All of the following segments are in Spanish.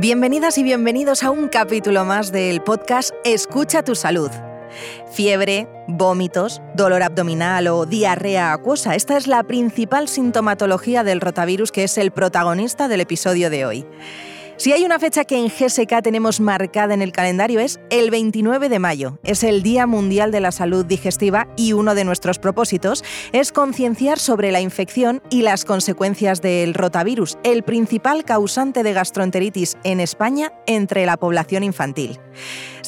Bienvenidas y bienvenidos a un capítulo más del podcast Escucha tu salud. Fiebre, vómitos, dolor abdominal o diarrea acuosa. Esta es la principal sintomatología del rotavirus que es el protagonista del episodio de hoy. Si hay una fecha que en GSK tenemos marcada en el calendario es el 29 de mayo. Es el Día Mundial de la Salud Digestiva y uno de nuestros propósitos es concienciar sobre la infección y las consecuencias del rotavirus, el principal causante de gastroenteritis en España entre la población infantil.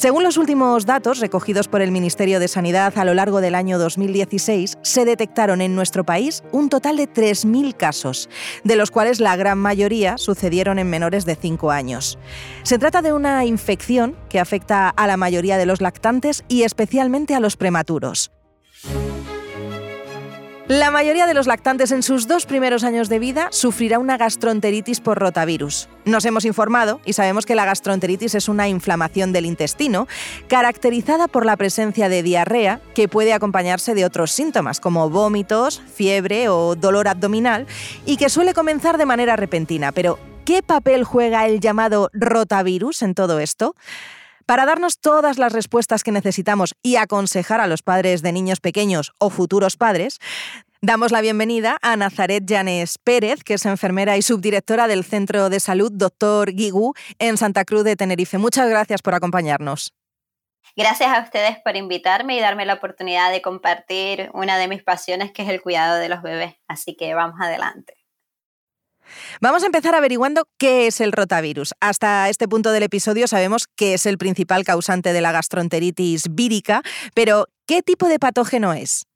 Según los últimos datos recogidos por el Ministerio de Sanidad a lo largo del año 2016, se detectaron en nuestro país un total de 3.000 casos, de los cuales la gran mayoría sucedieron en menores de 5 años. Se trata de una infección que afecta a la mayoría de los lactantes y especialmente a los prematuros. La mayoría de los lactantes en sus dos primeros años de vida sufrirá una gastroenteritis por rotavirus. Nos hemos informado y sabemos que la gastroenteritis es una inflamación del intestino caracterizada por la presencia de diarrea que puede acompañarse de otros síntomas como vómitos, fiebre o dolor abdominal y que suele comenzar de manera repentina. Pero, ¿qué papel juega el llamado rotavirus en todo esto? Para darnos todas las respuestas que necesitamos y aconsejar a los padres de niños pequeños o futuros padres, damos la bienvenida a Nazaret Llanes Pérez, que es enfermera y subdirectora del Centro de Salud Dr. Guigú en Santa Cruz de Tenerife. Muchas gracias por acompañarnos. Gracias a ustedes por invitarme y darme la oportunidad de compartir una de mis pasiones, que es el cuidado de los bebés. Así que vamos adelante. Vamos a empezar averiguando qué es el rotavirus. Hasta este punto del episodio sabemos que es el principal causante de la gastroenteritis vírica, pero ¿qué tipo de patógeno es?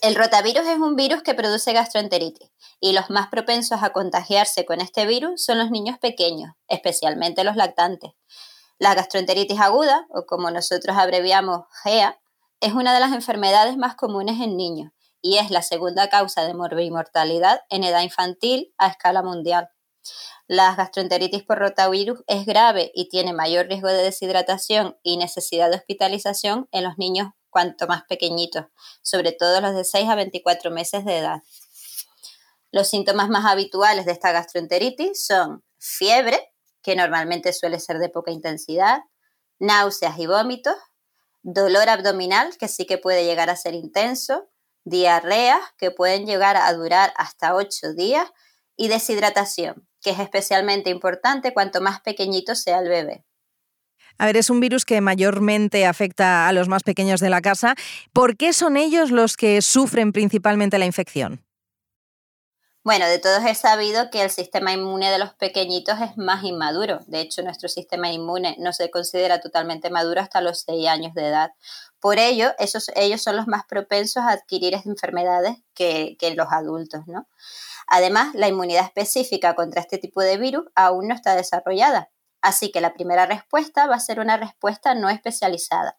El rotavirus es un virus que produce gastroenteritis y los más propensos a contagiarse con este virus son los niños pequeños, especialmente los lactantes. La gastroenteritis aguda, o como nosotros abreviamos GEA, es una de las enfermedades más comunes en niños y es la segunda causa de morbimortalidad en edad infantil a escala mundial. La gastroenteritis por rotavirus es grave y tiene mayor riesgo de deshidratación y necesidad de hospitalización en los niños cuanto más pequeñitos, sobre todo los de 6 a 24 meses de edad. Los síntomas más habituales de esta gastroenteritis son fiebre, que normalmente suele ser de poca intensidad, náuseas y vómitos, dolor abdominal, que sí que puede llegar a ser intenso, diarreas que pueden llegar a durar hasta 8 días y deshidratación, que es especialmente importante cuanto más pequeñito sea el bebé. A ver, es un virus que mayormente afecta a los más pequeños de la casa. ¿Por qué son ellos los que sufren principalmente la infección? Bueno, de todos he sabido que el sistema inmune de los pequeñitos es más inmaduro. De hecho, nuestro sistema inmune no se considera totalmente maduro hasta los 6 años de edad. Por ello, ellos son los más propensos a adquirir enfermedades que, que los adultos, ¿no? Además, la inmunidad específica contra este tipo de virus aún no está desarrollada. Así que la primera respuesta va a ser una respuesta no especializada.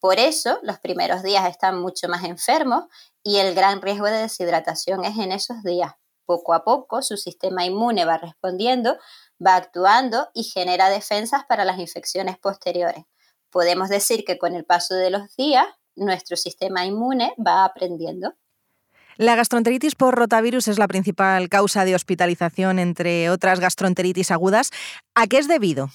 Por eso, los primeros días están mucho más enfermos y el gran riesgo de deshidratación es en esos días. Poco a poco su sistema inmune va respondiendo, va actuando y genera defensas para las infecciones posteriores. Podemos decir que con el paso de los días nuestro sistema inmune va aprendiendo. La gastroenteritis por rotavirus es la principal causa de hospitalización entre otras gastroenteritis agudas. ¿A qué es debido?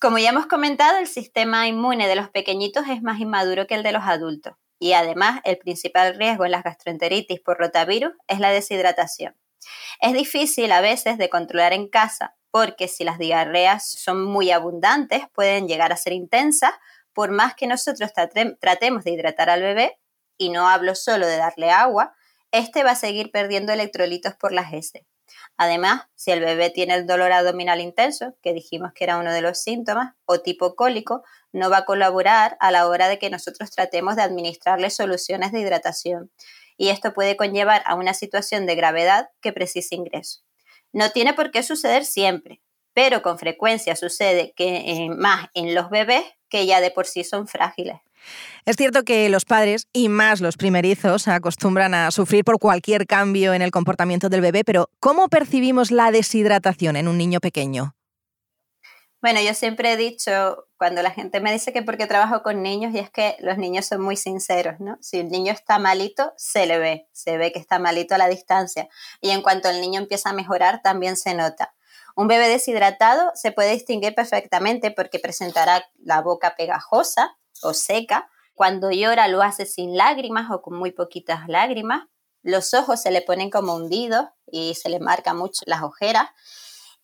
Como ya hemos comentado, el sistema inmune de los pequeñitos es más inmaduro que el de los adultos y además el principal riesgo en las gastroenteritis por rotavirus es la deshidratación. Es difícil a veces de controlar en casa porque si las diarreas son muy abundantes pueden llegar a ser intensas por más que nosotros tratemos de hidratar al bebé, y no hablo solo de darle agua, este va a seguir perdiendo electrolitos por las heces. Además, si el bebé tiene el dolor abdominal intenso, que dijimos que era uno de los síntomas, o tipo cólico, no va a colaborar a la hora de que nosotros tratemos de administrarle soluciones de hidratación y esto puede conllevar a una situación de gravedad que precisa ingreso. No tiene por qué suceder siempre, pero con frecuencia sucede que eh, más en los bebés que ya de por sí son frágiles. Es cierto que los padres, y más los primerizos, acostumbran a sufrir por cualquier cambio en el comportamiento del bebé, pero ¿cómo percibimos la deshidratación en un niño pequeño? Bueno, yo siempre he dicho, cuando la gente me dice que porque trabajo con niños, y es que los niños son muy sinceros, ¿no? Si el niño está malito, se le ve, se ve que está malito a la distancia. Y en cuanto el niño empieza a mejorar, también se nota. Un bebé deshidratado se puede distinguir perfectamente porque presentará la boca pegajosa o seca. Cuando llora lo hace sin lágrimas o con muy poquitas lágrimas. Los ojos se le ponen como hundidos y se le marca mucho las ojeras.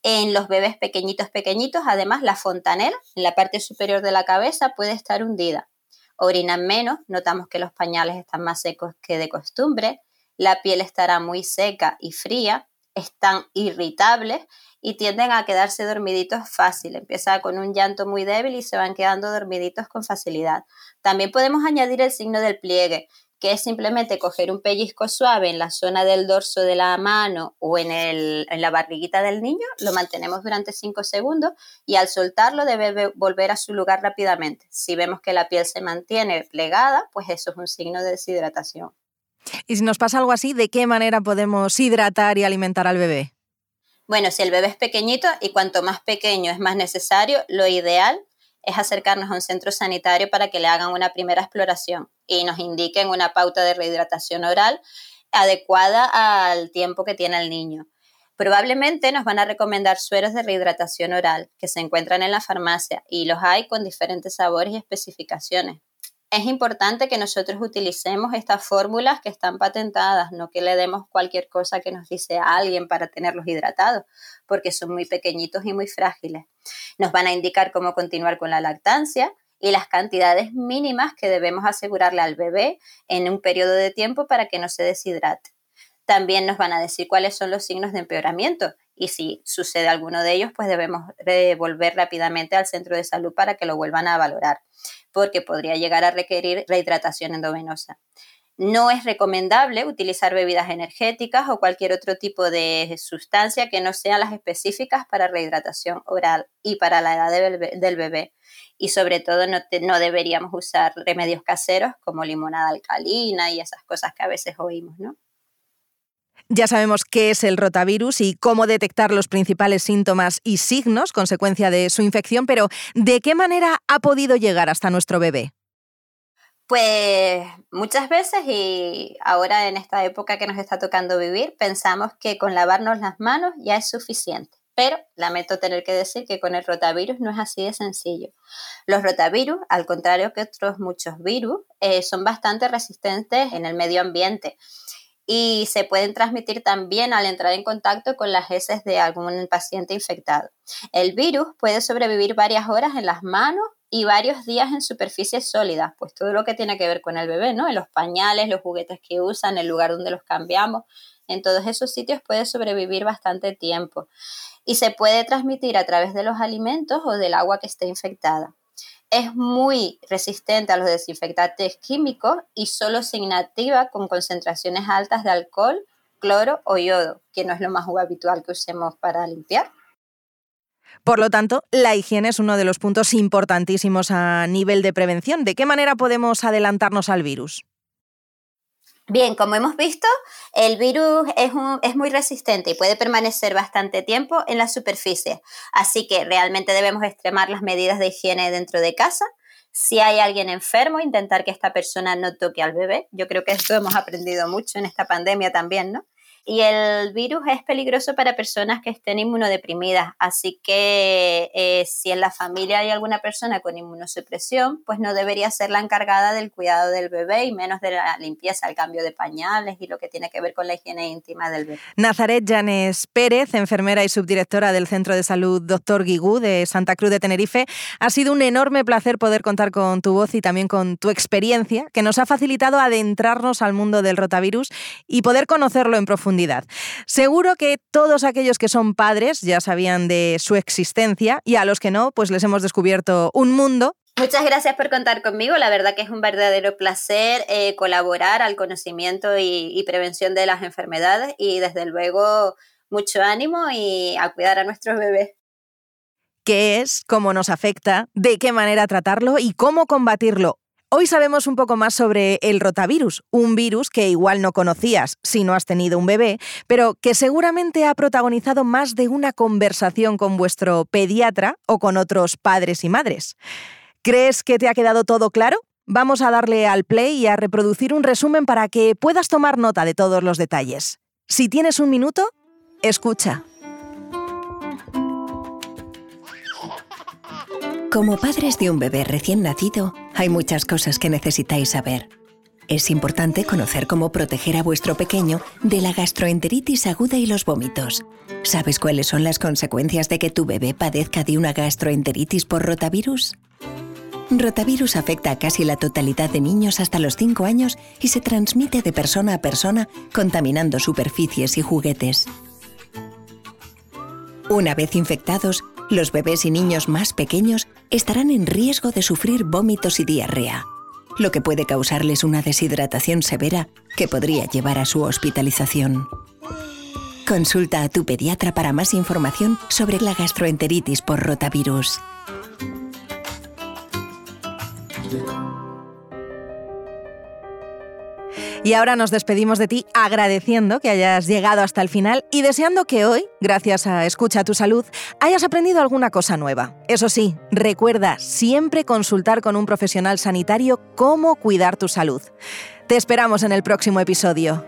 En los bebés pequeñitos, pequeñitos, además, la fontanela en la parte superior de la cabeza puede estar hundida. Orinan menos, notamos que los pañales están más secos que de costumbre, la piel estará muy seca y fría, están irritables y tienden a quedarse dormiditos fácil. Empieza con un llanto muy débil y se van quedando dormiditos con facilidad. También podemos añadir el signo del pliegue, que es simplemente coger un pellizco suave en la zona del dorso de la mano o en, en la barriguita del niño, lo mantenemos durante 5 segundos y al soltarlo debe volver a su lugar rápidamente. Si vemos que la piel se mantiene plegada, pues eso es un signo de deshidratación. Y si nos pasa algo así, ¿de qué manera podemos hidratar y alimentar al bebé? Bueno, si el bebé es pequeñito y cuanto más pequeño es más necesario, lo ideal es acercarnos a un centro sanitario para que le hagan una primera exploración y nos indiquen una pauta de rehidratación oral adecuada al tiempo que tiene el niño. Probablemente nos van a recomendar sueros de rehidratación oral que se encuentran en la farmacia y los hay con diferentes sabores y especificaciones es importante que nosotros utilicemos estas fórmulas que están patentadas, no que le demos cualquier cosa que nos dice alguien para tenerlos hidratados, porque son muy pequeñitos y muy frágiles. Nos van a indicar cómo continuar con la lactancia y las cantidades mínimas que debemos asegurarle al bebé en un periodo de tiempo para que no se deshidrate. También nos van a decir cuáles son los signos de empeoramiento y si sucede alguno de ellos, pues debemos volver rápidamente al centro de salud para que lo vuelvan a valorar porque podría llegar a requerir rehidratación endovenosa. No es recomendable utilizar bebidas energéticas o cualquier otro tipo de sustancia que no sean las específicas para rehidratación oral y para la edad del bebé. Y sobre todo no, no deberíamos usar remedios caseros como limonada alcalina y esas cosas que a veces oímos, ¿no? Ya sabemos qué es el rotavirus y cómo detectar los principales síntomas y signos consecuencia de su infección, pero ¿de qué manera ha podido llegar hasta nuestro bebé? Pues muchas veces y ahora en esta época que nos está tocando vivir, pensamos que con lavarnos las manos ya es suficiente. Pero lamento tener que decir que con el rotavirus no es así de sencillo. Los rotavirus, al contrario que otros muchos virus, eh, son bastante resistentes en el medio ambiente y se pueden transmitir también al entrar en contacto con las heces de algún paciente infectado. El virus puede sobrevivir varias horas en las manos y varios días en superficies sólidas, pues todo lo que tiene que ver con el bebé, ¿no? En los pañales, los juguetes que usan, el lugar donde los cambiamos, en todos esos sitios puede sobrevivir bastante tiempo y se puede transmitir a través de los alimentos o del agua que esté infectada es muy resistente a los desinfectantes químicos y solo se inactiva con concentraciones altas de alcohol, cloro o yodo, que no es lo más habitual que usemos para limpiar. Por lo tanto, la higiene es uno de los puntos importantísimos a nivel de prevención. ¿De qué manera podemos adelantarnos al virus? Bien, como hemos visto, el virus es, muy resistente y puede permanecer bastante tiempo en la superficie, así que realmente debemos extremar las medidas de higiene dentro de casa. Si hay alguien enfermo, intentar que esta persona no toque al bebé. Yo creo que esto hemos aprendido mucho en esta pandemia también, ¿no? Y el virus es peligroso para personas que estén inmunodeprimidas, así que eh, si en la familia hay alguna persona con inmunosupresión, pues no debería ser la encargada del cuidado del bebé y menos de la limpieza, el cambio de pañales y lo que tiene que ver con la higiene íntima del bebé. Nazaret Llanes Pérez, enfermera y subdirectora del Centro de Salud Dr. Guigú de Santa Cruz de Tenerife, ha sido un enorme placer poder contar con tu voz y también con tu experiencia, que nos ha facilitado adentrarnos al mundo del rotavirus y poder conocerlo en profundidad Seguro que todos aquellos que son padres ya sabían de su existencia y a los que no, pues les hemos descubierto un mundo Muchas gracias por contar conmigo. La verdad que es un verdadero placer eh, colaborar al conocimiento y, y, prevención de las enfermedades y desde luego mucho ánimo y a cuidar a nuestros bebés. ¿Qué es? ¿Cómo nos afecta? ¿De qué manera tratarlo? ¿Y cómo combatirlo? Hoy sabemos un poco más sobre el rotavirus, un virus que igual no conocías si no has tenido un bebé, pero que seguramente ha protagonizado más de una conversación con vuestro pediatra o con otros padres y madres. ¿Crees que te ha quedado todo claro? Vamos a darle al play y a reproducir un resumen para que puedas tomar nota de todos los detalles. Si tienes un minuto, escucha. Como padres de un bebé recién nacido, hay muchas cosas que necesitáis saber. Es importante conocer cómo proteger a vuestro pequeño de la gastroenteritis aguda y los vómitos. ¿Sabes cuáles son las consecuencias de que tu bebé padezca de una gastroenteritis por rotavirus? Rotavirus afecta a casi la totalidad de niños hasta los 5 años y se transmite de persona a persona contaminando superficies y juguetes. Una vez infectados, los bebés y niños más pequeños estarán en riesgo de sufrir vómitos y diarrea, lo que puede causarles una deshidratación severa que podría llevar a su hospitalización. Consulta a tu pediatra para más información sobre la gastroenteritis por rotavirus. Y ahora nos despedimos de ti agradeciendo que hayas llegado hasta el final y deseando que hoy, gracias a Escucha tu Salud, hayas aprendido alguna cosa nueva. Eso sí, recuerda siempre consultar con un profesional sanitario cómo cuidar tu salud. Te esperamos en el próximo episodio.